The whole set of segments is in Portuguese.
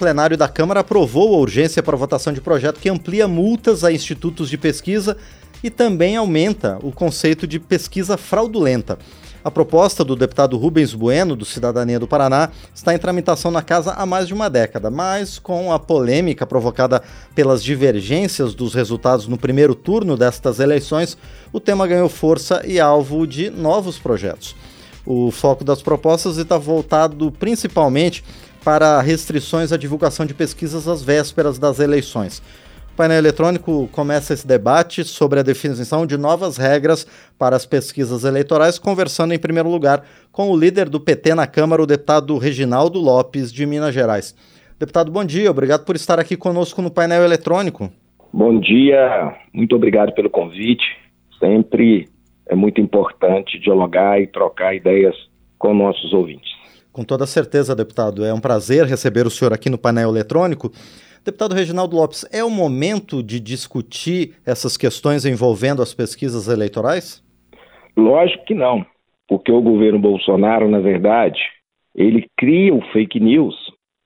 plenário da Câmara aprovou a urgência para votação de projeto que amplia multas a institutos de pesquisa e também aumenta o conceito de pesquisa fraudulenta. A proposta do deputado Rubens Bueno, do Cidadania do Paraná, está em tramitação na casa há mais de uma década, mas com a polêmica provocada pelas divergências dos resultados no primeiro turno destas eleições, o tema ganhou força e alvo de novos projetos. O foco das propostas está voltado principalmente para restrições à divulgação de pesquisas às vésperas das eleições painel eletrônico começa esse debate sobre a definição de novas regras para as pesquisas eleitorais, conversando em primeiro lugar com o líder do PT na Câmara, o deputado Reginaldo Lopes, de Minas Gerais. Deputado, bom dia, obrigado por estar aqui conosco no painel eletrônico. Bom dia, muito obrigado pelo convite. Sempre é muito importante dialogar e trocar ideias com nossos ouvintes. Com toda certeza, deputado, é um prazer receber o senhor aqui no painel eletrônico. Deputado Reginaldo Lopes, é o momento de discutir essas questões envolvendo as pesquisas eleitorais? Lógico que não, porque o governo Bolsonaro, na verdade, ele cria o fake news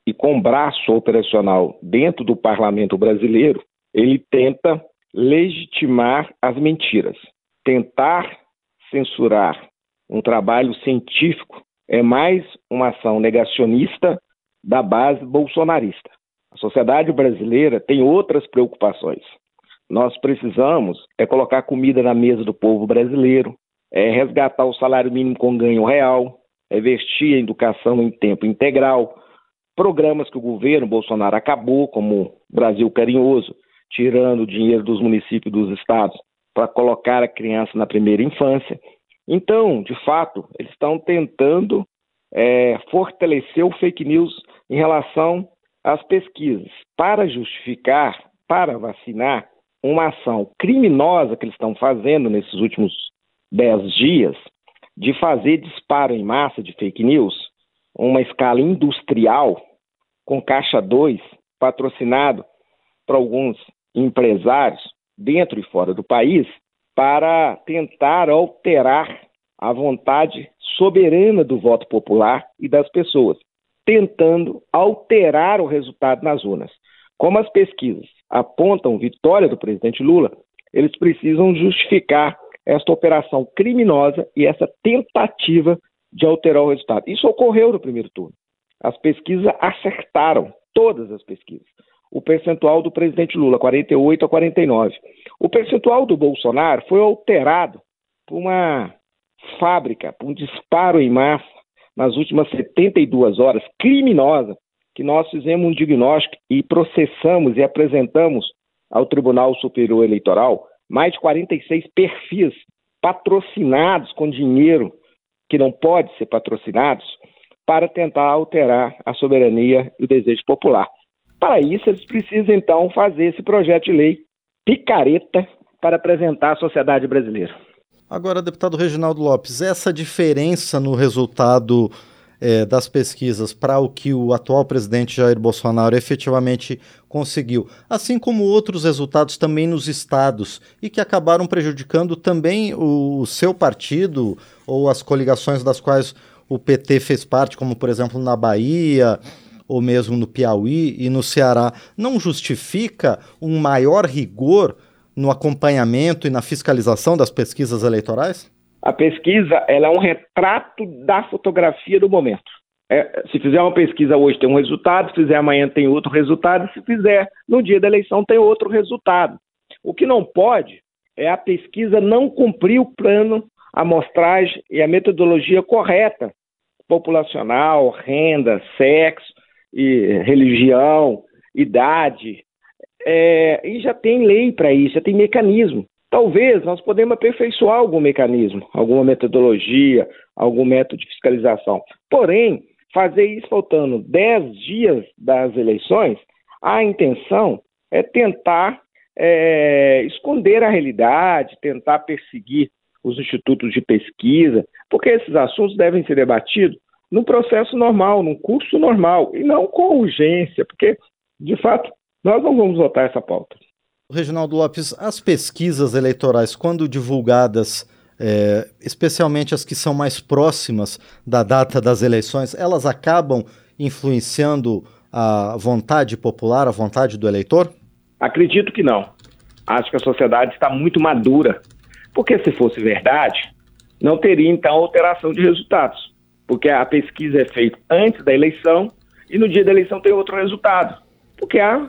e com braço operacional dentro do parlamento brasileiro, ele tenta legitimar as mentiras. Tentar censurar um trabalho científico é mais uma ação negacionista da base bolsonarista. A sociedade brasileira tem outras preocupações. Nós precisamos é colocar comida na mesa do povo brasileiro, é resgatar o salário mínimo com ganho real, é vestir a educação em tempo integral, programas que o governo Bolsonaro acabou, como Brasil Carinhoso, tirando o dinheiro dos municípios e dos estados para colocar a criança na primeira infância. Então, de fato, eles estão tentando é, fortalecer o fake news em relação as pesquisas. Para justificar, para vacinar, uma ação criminosa que eles estão fazendo nesses últimos dez dias, de fazer disparo em massa de fake news, uma escala industrial, com caixa 2, patrocinado para alguns empresários dentro e fora do país, para tentar alterar a vontade soberana do voto popular e das pessoas tentando alterar o resultado nas urnas. Como as pesquisas apontam vitória do presidente Lula, eles precisam justificar esta operação criminosa e essa tentativa de alterar o resultado. Isso ocorreu no primeiro turno. As pesquisas acertaram, todas as pesquisas. O percentual do presidente Lula, 48 a 49. O percentual do Bolsonaro foi alterado por uma fábrica, por um disparo em massa nas últimas 72 horas, criminosa, que nós fizemos um diagnóstico e processamos e apresentamos ao Tribunal Superior Eleitoral mais de 46 perfis patrocinados com dinheiro que não pode ser patrocinados para tentar alterar a soberania e o desejo popular. Para isso, eles precisam então fazer esse projeto de lei picareta para apresentar à sociedade brasileira. Agora, deputado Reginaldo Lopes, essa diferença no resultado é, das pesquisas para o que o atual presidente Jair Bolsonaro efetivamente conseguiu, assim como outros resultados também nos estados e que acabaram prejudicando também o, o seu partido ou as coligações das quais o PT fez parte, como por exemplo na Bahia ou mesmo no Piauí e no Ceará, não justifica um maior rigor no acompanhamento e na fiscalização das pesquisas eleitorais? A pesquisa ela é um retrato da fotografia do momento. É, se fizer uma pesquisa hoje tem um resultado, se fizer amanhã tem outro resultado, se fizer no dia da eleição tem outro resultado. O que não pode é a pesquisa não cumprir o plano, a amostragem e a metodologia correta, populacional, renda, sexo, e religião, idade, é, e já tem lei para isso, já tem mecanismo. Talvez nós podemos aperfeiçoar algum mecanismo, alguma metodologia, algum método de fiscalização. Porém, fazer isso faltando 10 dias das eleições, a intenção é tentar é, esconder a realidade, tentar perseguir os institutos de pesquisa, porque esses assuntos devem ser debatidos no processo normal, num curso normal, e não com urgência, porque, de fato, nós não vamos votar essa pauta. Reginaldo Lopes, as pesquisas eleitorais, quando divulgadas, é, especialmente as que são mais próximas da data das eleições, elas acabam influenciando a vontade popular, a vontade do eleitor? Acredito que não. Acho que a sociedade está muito madura. Porque se fosse verdade, não teria então alteração de resultados. Porque a pesquisa é feita antes da eleição e no dia da eleição tem outro resultado. Porque a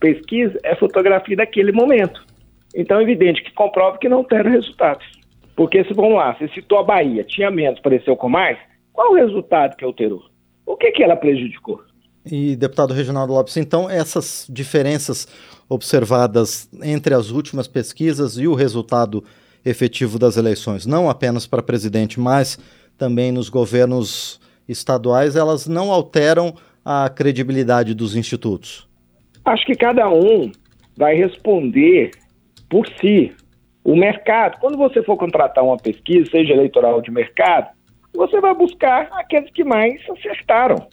pesquisa é fotografia daquele momento. Então é evidente que comprova que não terá resultados. Porque se vamos lá, você citou a Bahia, tinha menos, pareceu com mais, qual o resultado que alterou? O que, que ela prejudicou? E, deputado Reginaldo Lopes, então essas diferenças observadas entre as últimas pesquisas e o resultado efetivo das eleições, não apenas para presidente, mas também nos governos estaduais, elas não alteram a credibilidade dos institutos? Acho que cada um vai responder por si. O mercado, quando você for contratar uma pesquisa, seja eleitoral de mercado, você vai buscar aqueles que mais acertaram.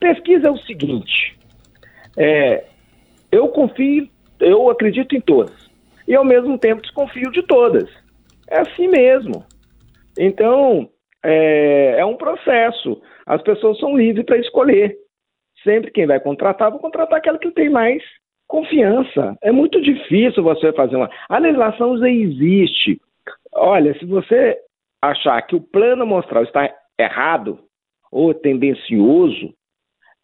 Pesquisa é o seguinte: é, eu confio, eu acredito em todas, e ao mesmo tempo desconfio de todas. É assim mesmo. Então, é, é um processo. As pessoas são livres para escolher. Sempre quem vai contratar, vai contratar aquela que tem mais confiança. É muito difícil você fazer uma. A legislação já existe. Olha, se você achar que o plano amostral está errado ou tendencioso,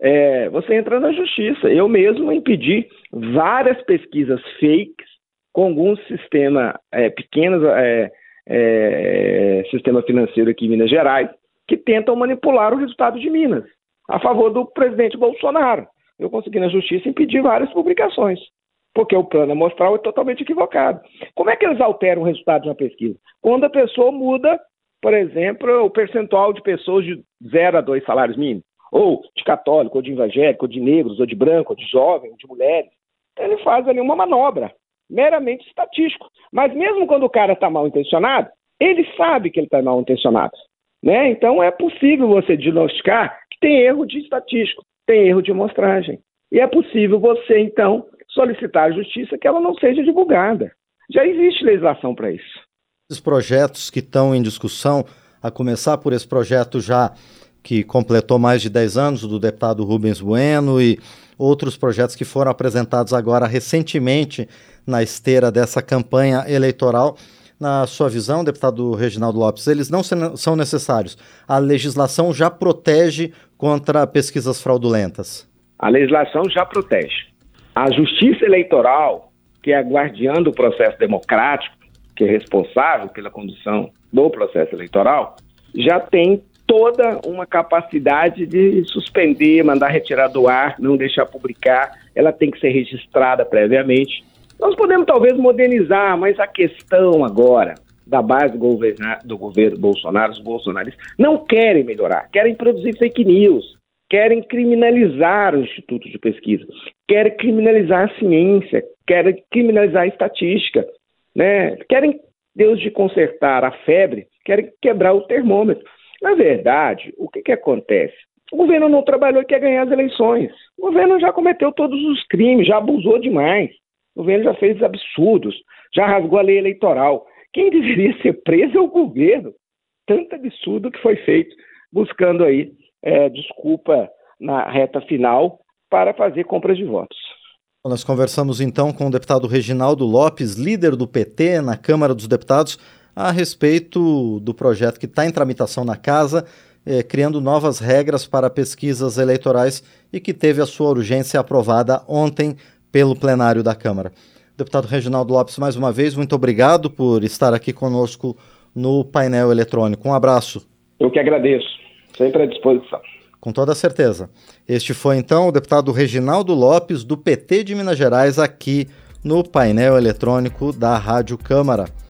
é, você entra na justiça. Eu mesmo impedi várias pesquisas fakes com algum sistema é, é, é, sistema financeiro aqui em Minas Gerais que tentam manipular o resultado de Minas a favor do presidente Bolsonaro. Eu consegui na justiça impedir várias publicações porque o plano amostral é totalmente equivocado. Como é que eles alteram o resultado de uma pesquisa? Quando a pessoa muda por exemplo, o percentual de pessoas de 0 a 2 salários mínimos, ou de católico, ou de evangélico, ou de negros, ou de branco, ou de jovem, ou de mulheres. Ele faz ali uma manobra, meramente estatístico. Mas mesmo quando o cara está mal intencionado, ele sabe que ele está mal intencionado. Né? Então é possível você diagnosticar que tem erro de estatístico, tem erro de amostragem. E é possível você, então, solicitar à justiça que ela não seja divulgada. Já existe legislação para isso. Os projetos que estão em discussão, a começar por esse projeto já que completou mais de 10 anos, do deputado Rubens Bueno, e outros projetos que foram apresentados agora recentemente na esteira dessa campanha eleitoral. Na sua visão, deputado Reginaldo Lopes, eles não são necessários. A legislação já protege contra pesquisas fraudulentas. A legislação já protege. A justiça eleitoral, que é a guardiã do processo democrático, que é responsável pela condução do processo eleitoral, já tem toda uma capacidade de suspender, mandar retirar do ar, não deixar publicar, ela tem que ser registrada previamente. Nós podemos talvez modernizar, mas a questão agora da base do, governo Bolsonaro, os bolsonaristas, não querem melhorar, querem produzir fake news, querem criminalizar o Instituto de Pesquisa, querem criminalizar a ciência, querem criminalizar a estatística, né? Querem, Deus de consertar a febre, querem quebrar o termômetro. Na verdade, o que, que acontece? O governo não trabalhou e quer ganhar as eleições. O governo já cometeu todos os crimes, já abusou demais. O governo já fez absurdos, já rasgou a lei eleitoral. Quem deveria ser preso é o governo. Tanto absurdo que foi feito, buscando aí é, desculpa na reta final para fazer compras de votos. Nós conversamos então com o deputado Reginaldo Lopes, líder do PT na Câmara dos Deputados, a respeito do projeto que está em tramitação na Casa, eh, criando novas regras para pesquisas eleitorais e que teve a sua urgência aprovada ontem pelo plenário da Câmara. Deputado Reginaldo Lopes, mais uma vez, muito obrigado por estar aqui conosco no painel eletrônico. Um abraço. Eu que agradeço, sempre à disposição. Com toda certeza. Este foi então o deputado Reginaldo Lopes, do PT de Minas Gerais, aqui no painel eletrônico da Rádio Câmara.